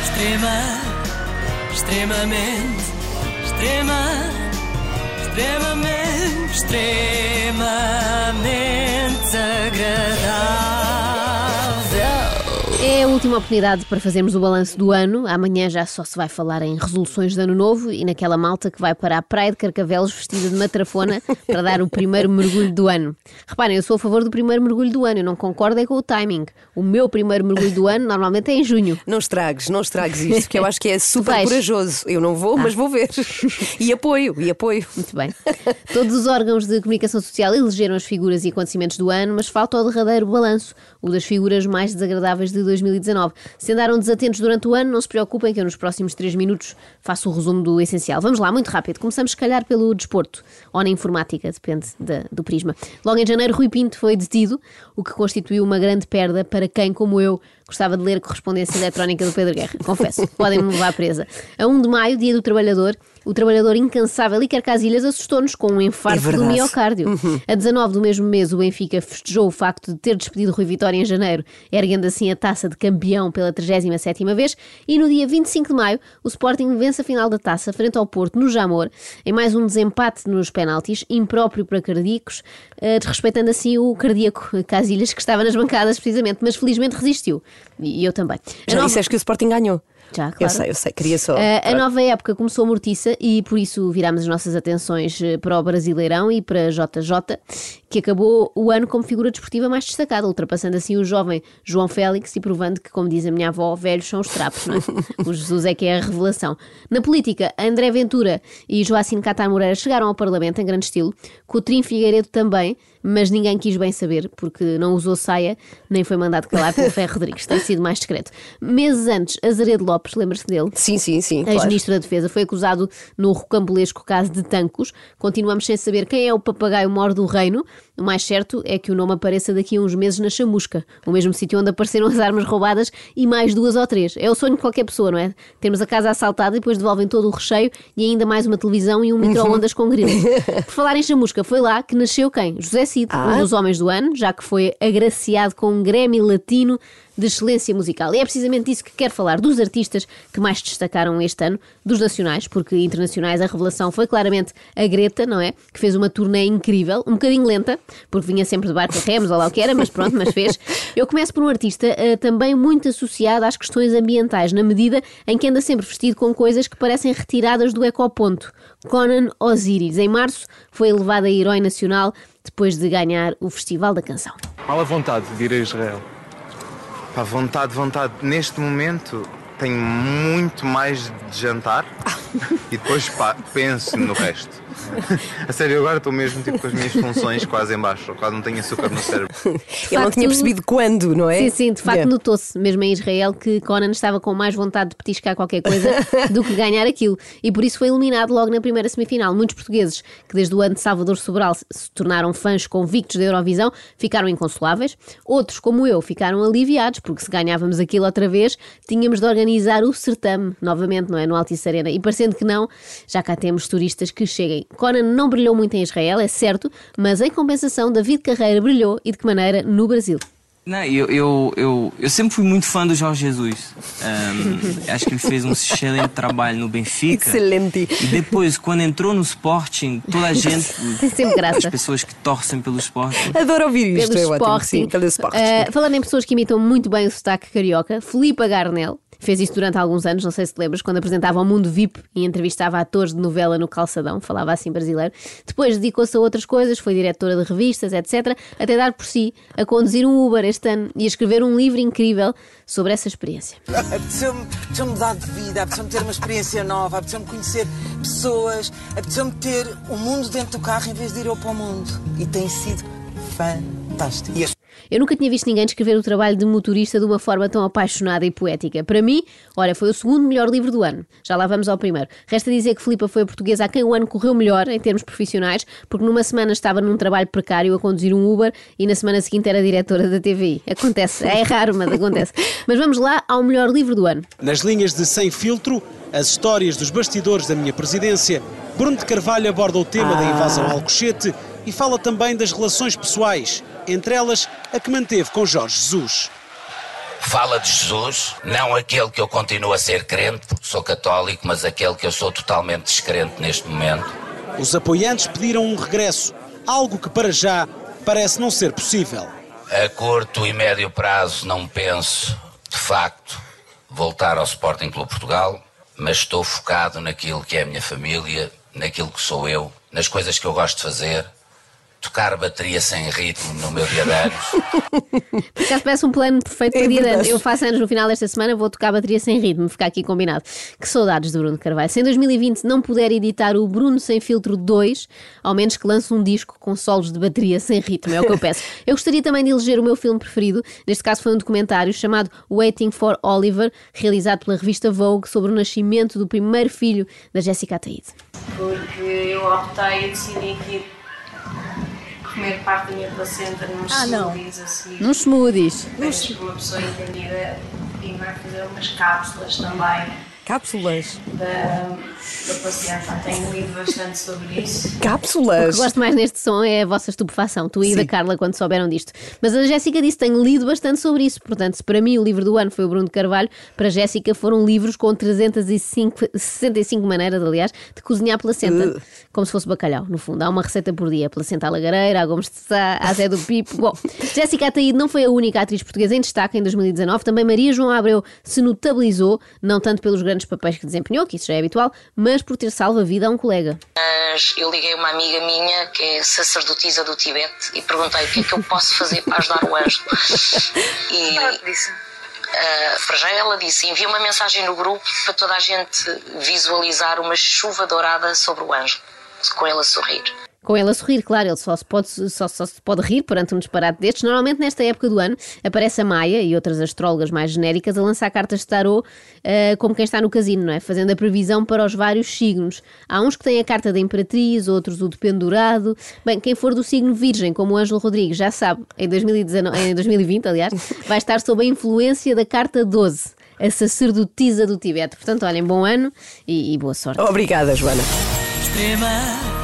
Extrema, extremamente, extrema, extremamente, extremamente A última oportunidade para fazermos o balanço do ano. Amanhã já só se vai falar em resoluções de ano novo e naquela malta que vai para a Praia de Carcavelos vestida de matrafona para dar o primeiro mergulho do ano. Reparem, eu sou a favor do primeiro mergulho do ano, eu não concordo é com o timing. O meu primeiro mergulho do ano normalmente é em junho. Não estragues, não estragues isto, que eu acho que é super corajoso. Eu não vou, mas vou ver. E apoio, e apoio. Muito bem. Todos os órgãos de comunicação social elegeram as figuras e acontecimentos do ano, mas falta o derradeiro balanço, o das figuras mais desagradáveis de 2019. Se andaram desatentos durante o ano, não se preocupem que eu nos próximos três minutos faço o resumo do essencial. Vamos lá, muito rápido. Começamos, se calhar, pelo desporto, ou na informática, depende do prisma. Logo em janeiro, Rui Pinto foi detido, o que constituiu uma grande perda para quem, como eu, gostava de ler a correspondência eletrónica do Pedro Guerra. Confesso, podem-me levar presa. A 1 de maio, dia do trabalhador, o trabalhador incansável Iker Casilhas assustou-nos com um infarto É do miocárdio. A 19 do mesmo mês, o Benfica festejou o facto de ter despedido Rui Vitória em janeiro, erguendo assim a taça de campeão pela 37ª vez. E no dia 25 de maio, o Sporting vence a final da taça frente ao Porto, no Jamor, em mais um desempate nos penaltis, impróprio para cardíacos, eh, desrespeitando assim o cardíaco Casilhas, que estava nas bancadas precisamente, mas felizmente resistiu. E eu também. A Já nova- disseste que o Sporting ganhou. Já, Eu claro. sei, eu sei, queria só. Uh, a nova época começou mortiça e por isso virámos as nossas atenções uh, para o Brasileirão e para JJ, que acabou o ano como figura desportiva mais destacada, ultrapassando assim o jovem João Félix e provando que, como diz a minha avó, velhos são os trapos, não é? o Jesus é que é a revelação. Na política, André Ventura e Joacine Catar Moreira chegaram ao Parlamento em grande estilo, Coutrinho Figueiredo também, mas ninguém quis bem saber, porque não usou saia, nem foi mandado calar pelo Ferro Rodrigues, tem sido mais discreto. Meses antes, Azaredo Lopes, lembra-se dele? Sim, sim, sim. Claro. Ex-ministro da Defesa foi acusado no rocambolesco caso de Tancos. Continuamos sem saber quem é o papagaio mor do reino. O mais certo é que o nome apareça daqui a uns meses na chamusca, o mesmo sítio onde apareceram as armas roubadas e mais duas ou três. É o sonho de qualquer pessoa, não é? Temos a casa assaltada e depois devolvem todo o recheio e ainda mais uma televisão e um micro-ondas com grilo. Por falar em chamusca, foi lá que nasceu quem? José Cid, Ah. um dos homens do ano, já que foi agraciado com um Grammy latino de excelência musical. E é precisamente disso que quero falar, dos artistas que mais destacaram este ano, dos nacionais, porque internacionais a revelação foi claramente a Greta, não é? Que fez uma turnê incrível, um bocadinho lenta, porque vinha sempre de barco a remos, ou lá o que era, mas pronto, mas fez. Eu começo por um artista eh, também muito associado às questões ambientais, na medida em que anda sempre vestido com coisas que parecem retiradas do ecoponto. Conan Osiris, em março, foi elevado a herói nacional depois de ganhar o Festival da Canção. Mal à vontade de ir a Israel. Pá, vontade, vontade. Neste momento tenho muito mais de jantar e depois pá, penso no resto. A sério, agora estou mesmo tipo, com as minhas funções quase em baixo, quase não tenho açúcar no cérebro. Ele não tinha percebido quando, não é? Sim, sim, de facto Yeah. notou-se, mesmo em Israel, que Conan estava com mais vontade de petiscar qualquer coisa do que ganhar aquilo. E por isso foi eliminado logo na primeira semifinal. Muitos portugueses que desde o ano de Salvador Sobral se- se tornaram fãs convictos da Eurovisão ficaram inconsoláveis. Outros, como eu, ficaram aliviados, porque se ganhávamos aquilo outra vez, tínhamos de organizar o certame novamente, não é? No Altice Arena. E parecendo que não, já cá temos turistas que cheguem. Conan não brilhou muito em Israel, é certo, mas em compensação, David Carreira brilhou e de que maneira no Brasil. Não, eu, eu, eu, eu sempre fui muito fã do Jorge Jesus. Ahm, acho que ele fez um excelente trabalho no Benfica. Excelente. E depois, quando entrou no Sporting, toda a gente, Tem sempre graça. as pessoas que torcem pelo Sporting, Adoro ouvir isto, pelo é ótimo. Sporting. Sim, pelo Sporting. Uh, falando em pessoas que imitam muito bem o sotaque carioca, Filipe Garnel fez isso durante alguns anos, não sei se te lembras, quando apresentava o Mundo VIP e entrevistava atores de novela no calçadão, falava assim brasileiro. Depois dedicou-se a outras coisas, foi diretora de revistas, etc., até dar por si a conduzir um Uber este ano e a escrever um livro incrível sobre essa experiência. Apeteceu-me apeteceu mudar de vida, apeteceu-me ter uma experiência nova, apeteceu-me conhecer pessoas, apeteceu-me ter o mundo dentro do carro em vez de ir eu para o mundo. E tem sido fantástico. Eu nunca tinha visto ninguém descrever o trabalho de motorista de uma forma tão apaixonada e poética. Para mim, olha, foi o segundo melhor livro do ano. Já lá vamos ao primeiro. Resta dizer que Filipa foi a portuguesa a quem o ano correu melhor em termos profissionais, porque numa semana estava num trabalho precário a conduzir um Uber e na semana seguinte era diretora da TVI. Acontece, é raro, mas acontece. Mas vamos lá ao melhor livro do ano. Nas linhas de Sem Filtro, as histórias dos bastidores da minha presidência Bruno de Carvalho aborda o tema da invasão ao Alcochete e fala também das relações pessoais, entre elas a que manteve com Jorge Jesus. Fala de Jesus, não aquele que eu continuo a ser crente, porque sou católico, mas aquele que eu sou totalmente descrente neste momento. Os apoiantes pediram um regresso, algo que para já parece não ser possível. A curto e médio prazo não penso, de facto, voltar ao Sporting Clube Portugal, mas estou focado naquilo que é a minha família, naquilo que sou eu, nas coisas que eu gosto de fazer, tocar bateria sem ritmo no meu dia de anos. Por acaso parece um plano perfeito para É dia de anos. Eu faço anos no final desta semana, vou tocar bateria sem ritmo, ficar aqui combinado. Que saudades do Bruno Carvalho. Se em 2020 não puder editar o Bruno Sem Filtro 2, ao menos que lance um disco com solos de bateria sem ritmo, é o que eu peço. Eu gostaria também de eleger o meu filme preferido, neste caso foi um documentário chamado Waiting for Oliver, realizado pela revista Vogue sobre o nascimento do primeiro filho da Jessica Ataíde. porque eu optei e decidi que comer parte da minha placenta num Ah, não. smoothies a seguir. Nos smoothies. Que uma pessoa entendida e vai fazer umas cápsulas também Cápsulas. da. Tenho lido bastante sobre isso. O que Cápsulas. gosto mais neste som é a vossa estupefação, tu e da Carla, quando souberam disto. Mas a Jéssica disse: tenho lido bastante sobre isso. Portanto, se para mim o livro do ano foi o Bruno de Carvalho, para a Jéssica foram livros com 365 maneiras, aliás, de cozinhar placenta. Como se fosse bacalhau, no fundo. Há uma receita por dia: placenta à lagareira, a Gomes de Sá, a Zé do Pipo. Bom, Jéssica Ataíde não foi a única atriz portuguesa em destaque em 2019. Também Maria João Abreu se notabilizou, não tanto pelos grandes papéis que desempenhou, que isso já é habitual, mas por ter salvo a vida a um colega. mas eu liguei uma amiga minha que é sacerdotisa do Tibete e perguntei o que é que eu posso fazer para ajudar o Ângelo. E disse. ah, para já ela disse: envia uma mensagem no grupo para toda a gente visualizar uma chuva dourada sobre o Ângelo, com ele a sorrir. Com ele a sorrir, claro, ele só se, pode, só, só se pode rir perante um disparate destes. Normalmente, nesta época do ano, aparece a Maia e outras astrólogas mais genéricas a lançar cartas de tarô eh, como quem está no casino, não é? Fazendo a previsão para os vários signos. Há uns que têm a carta da Imperatriz, outros o de Pendurado. Bem, quem for do signo Virgem, como o Ângelo Rodrigues, já sabe, em, 2019, em 2020, aliás, vai estar sob a influência da carta 12, a sacerdotisa do Tibete. Portanto, olhem, bom ano e, e boa sorte. Obrigada, Joana. Extrema,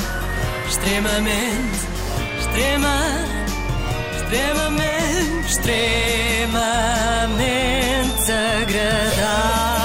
extremamente, extrema, extremamente, extremamente agradável.